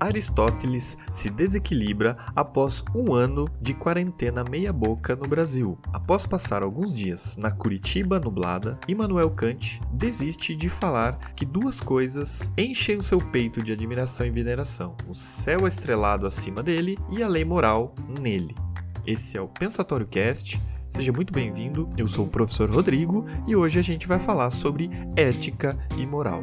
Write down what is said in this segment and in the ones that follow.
Aristóteles se desequilibra após um ano de quarentena meia-boca no Brasil. Após passar alguns dias na Curitiba nublada, Immanuel Kant desiste de falar que duas coisas enchem o seu peito de admiração e veneração: o céu estrelado acima dele e a lei moral nele. Esse é o Pensatório Cast. Seja muito bem-vindo. Eu sou o professor Rodrigo e hoje a gente vai falar sobre ética e moral.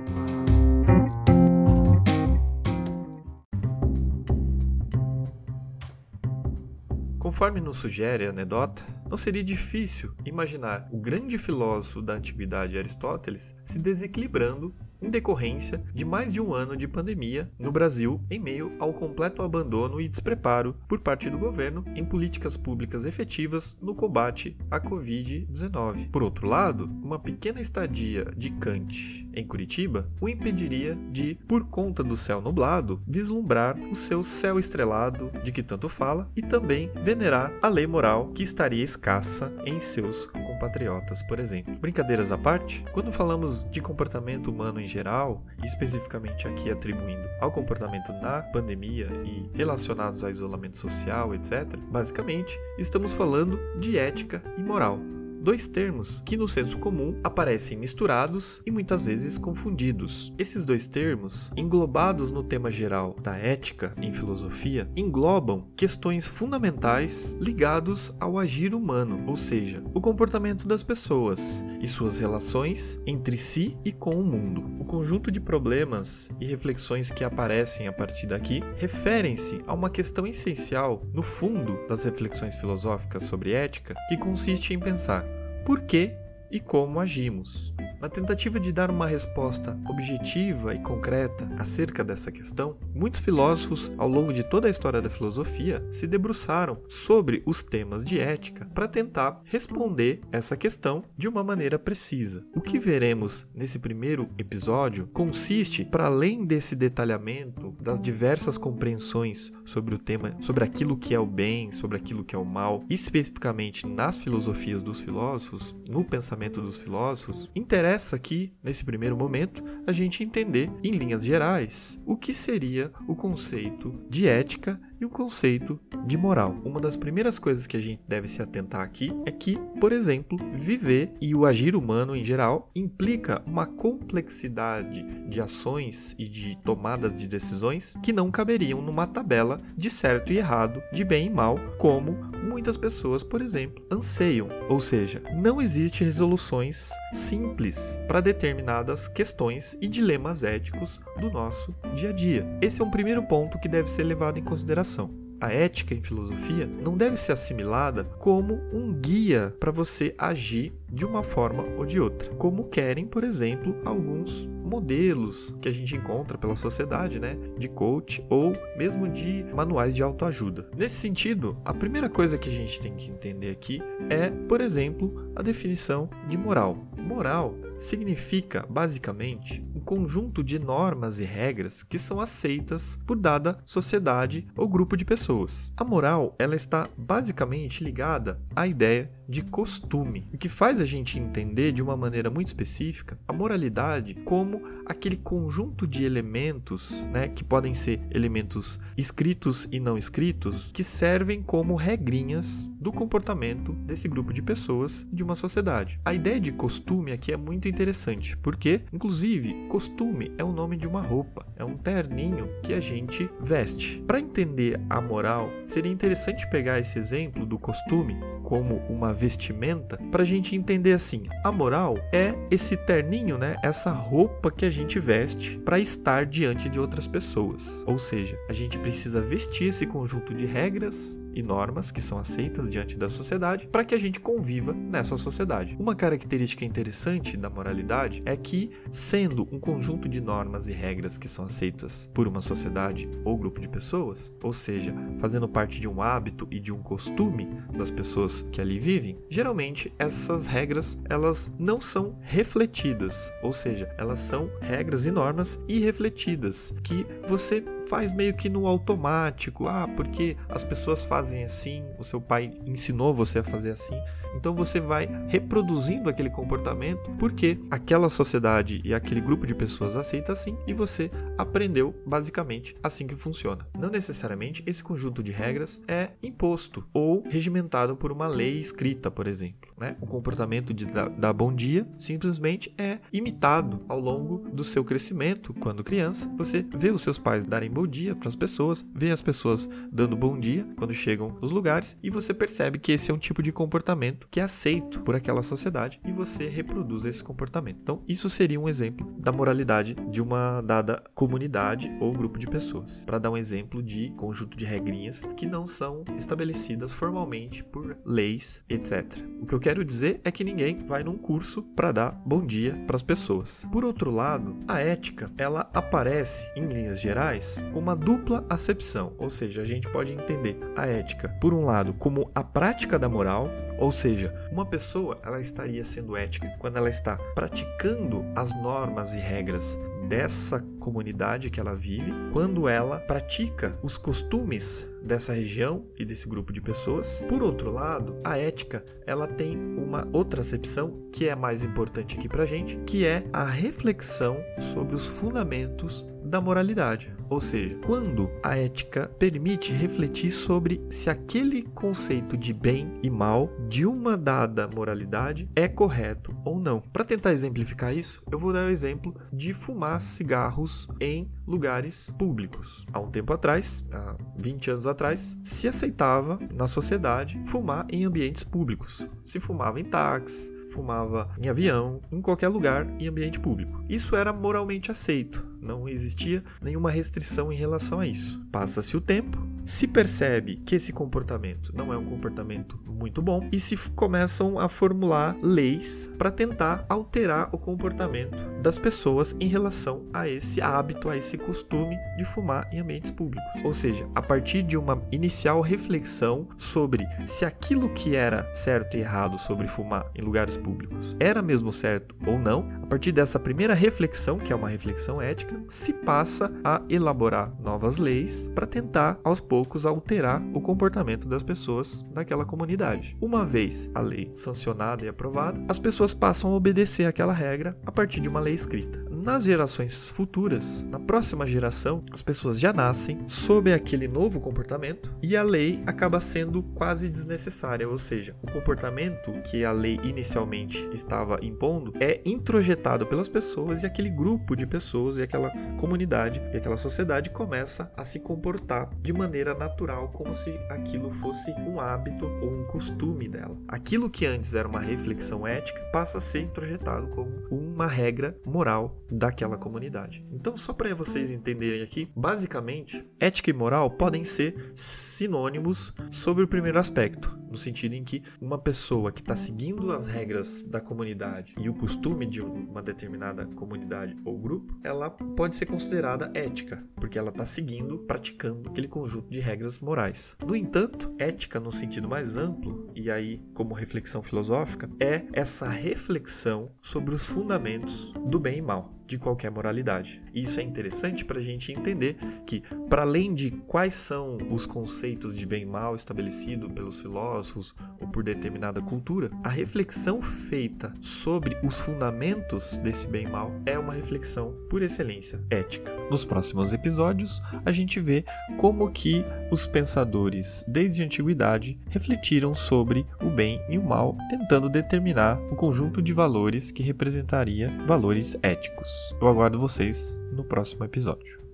Conforme nos sugere a anedota, não seria difícil imaginar o grande filósofo da antiguidade Aristóteles se desequilibrando em decorrência de mais de um ano de pandemia no Brasil, em meio ao completo abandono e despreparo por parte do governo em políticas públicas efetivas no combate à Covid-19. Por outro lado, uma pequena estadia de Kant em Curitiba o impediria de, por conta do céu nublado, vislumbrar o seu céu estrelado de que tanto fala e também venerar a lei moral que estaria escassa em seus compatriotas, por exemplo. Brincadeiras à parte, quando falamos de comportamento humano em geral, especificamente aqui atribuindo ao comportamento na pandemia e relacionados ao isolamento social, etc., basicamente estamos falando de ética e moral dois termos que no senso comum aparecem misturados e muitas vezes confundidos. Esses dois termos, englobados no tema geral da ética em filosofia, englobam questões fundamentais ligados ao agir humano, ou seja, o comportamento das pessoas e suas relações entre si e com o mundo. O conjunto de problemas e reflexões que aparecem a partir daqui referem-se a uma questão essencial no fundo das reflexões filosóficas sobre ética, que consiste em pensar por que e como agimos. Na tentativa de dar uma resposta objetiva e concreta acerca dessa questão, muitos filósofos, ao longo de toda a história da filosofia, se debruçaram sobre os temas de ética para tentar responder essa questão de uma maneira precisa. O que veremos nesse primeiro episódio consiste, para além desse detalhamento das diversas compreensões sobre o tema, sobre aquilo que é o bem, sobre aquilo que é o mal, especificamente nas filosofias dos filósofos, no pensamento dos filósofos, interessa aqui, nesse primeiro momento, a gente entender, em linhas gerais, o que seria o conceito de ética e o conceito de moral. Uma das primeiras coisas que a gente deve se atentar aqui é que, por exemplo, viver e o agir humano em geral implica uma complexidade de ações e de tomadas de decisões que não caberiam numa tabela de certo e errado, de bem e mal, como muitas pessoas, por exemplo, anseiam. Ou seja, não existe resoluções simples para determinadas questões e dilemas éticos do nosso dia a dia. Esse é um primeiro ponto que deve ser levado em consideração. A ética em filosofia não deve ser assimilada como um guia para você agir de uma forma ou de outra, como querem, por exemplo, alguns modelos que a gente encontra pela sociedade, né, de coach ou mesmo de manuais de autoajuda. Nesse sentido, a primeira coisa que a gente tem que entender aqui é, por exemplo, a definição de moral. Moral significa, basicamente, conjunto de normas e regras que são aceitas por dada sociedade ou grupo de pessoas. A moral, ela está basicamente ligada à ideia de costume, o que faz a gente entender de uma maneira muito específica a moralidade como aquele conjunto de elementos, né, que podem ser elementos escritos e não escritos, que servem como regrinhas do comportamento desse grupo de pessoas de uma sociedade. A ideia de costume aqui é muito interessante, porque, inclusive, costume é o nome de uma roupa, é um terninho que a gente veste. Para entender a moral, seria interessante pegar esse exemplo do costume como uma vestimenta para a gente entender assim: a moral é esse terninho, né? Essa roupa que a gente veste para estar diante de outras pessoas. Ou seja, a gente precisa vestir esse conjunto de regras e normas que são aceitas diante da sociedade para que a gente conviva nessa sociedade. Uma característica interessante da moralidade é que, sendo um conjunto de normas e regras que são aceitas por uma sociedade ou grupo de pessoas, ou seja, fazendo parte de um hábito e de um costume das pessoas que ali vivem, geralmente essas regras elas não são refletidas, ou seja, elas são regras e normas irrefletidas que você faz meio que no automático. Ah, porque as pessoas fazem assim, o seu pai ensinou você a fazer assim. Então você vai reproduzindo aquele comportamento porque aquela sociedade e aquele grupo de pessoas aceita assim e você aprendeu basicamente assim que funciona. Não necessariamente esse conjunto de regras é imposto ou regimentado por uma lei escrita, por exemplo. Né? O comportamento de dar bom dia simplesmente é imitado ao longo do seu crescimento. Quando criança, você vê os seus pais darem bom dia para as pessoas, vê as pessoas dando bom dia quando chegam nos lugares e você percebe que esse é um tipo de comportamento que é aceito por aquela sociedade e você reproduz esse comportamento. Então, isso seria um exemplo da moralidade de uma dada comunidade ou grupo de pessoas. Para dar um exemplo de conjunto de regrinhas que não são estabelecidas formalmente por leis, etc. O que eu quero dizer é que ninguém vai num curso para dar bom dia para as pessoas. Por outro lado, a ética, ela aparece em linhas gerais com uma dupla acepção, ou seja, a gente pode entender a ética por um lado como a prática da moral, ou seja, uma pessoa ela estaria sendo ética quando ela está praticando as normas e regras dessa comunidade que ela vive, quando ela pratica os costumes dessa região e desse grupo de pessoas. Por outro lado, a ética, ela tem uma outra acepção que é mais importante aqui pra gente, que é a reflexão sobre os fundamentos da moralidade. Ou seja, quando a ética permite refletir sobre se aquele conceito de bem e mal de uma dada moralidade é correto ou não. Para tentar exemplificar isso, eu vou dar o exemplo de fumar cigarros em lugares públicos. Há um tempo atrás, há 20 anos atrás, se aceitava na sociedade fumar em ambientes públicos. Se fumava em táxis, fumava em avião, em qualquer lugar em ambiente público. Isso era moralmente aceito, não existia nenhuma restrição em relação a isso. Passa-se o tempo, se percebe que esse comportamento não é um comportamento muito bom e se começam a formular leis para tentar alterar o comportamento das pessoas em relação a esse hábito, a esse costume de fumar em ambientes públicos. Ou seja, a partir de uma inicial reflexão sobre se aquilo que era certo e errado sobre fumar em lugares públicos era mesmo certo ou não, a partir dessa primeira reflexão, que é uma reflexão ética, se passa a elaborar novas leis para tentar aos poucos poucos alterar o comportamento das pessoas daquela comunidade. Uma vez a lei sancionada e aprovada, as pessoas passam a obedecer aquela regra a partir de uma lei escrita nas gerações futuras, na próxima geração, as pessoas já nascem sob aquele novo comportamento e a lei acaba sendo quase desnecessária, ou seja, o comportamento que a lei inicialmente estava impondo é introjetado pelas pessoas e aquele grupo de pessoas e aquela comunidade e aquela sociedade começa a se comportar de maneira natural, como se aquilo fosse um hábito ou um costume dela. Aquilo que antes era uma reflexão ética passa a ser introjetado como uma regra moral daquela comunidade. Então, só para vocês entenderem aqui, basicamente, ética e moral podem ser sinônimos sobre o primeiro aspecto, no sentido em que uma pessoa que está seguindo as regras da comunidade e o costume de uma determinada comunidade ou grupo, ela pode ser considerada ética, porque ela está seguindo, praticando aquele conjunto de regras morais. No entanto, ética no sentido mais amplo, e aí como reflexão filosófica, é essa reflexão sobre os fundamentos do bem e mal de qualquer moralidade. E isso é interessante para a gente entender que, para além de quais são os conceitos de bem e mal estabelecidos pelos filósofos ou por determinada cultura, a reflexão feita sobre os fundamentos desse bem e mal é uma reflexão, por excelência, ética. Nos próximos episódios, a gente vê como que os pensadores desde a antiguidade refletiram sobre o bem e o mal, tentando determinar o conjunto de valores que representaria valores éticos. Eu aguardo vocês no próximo episódio.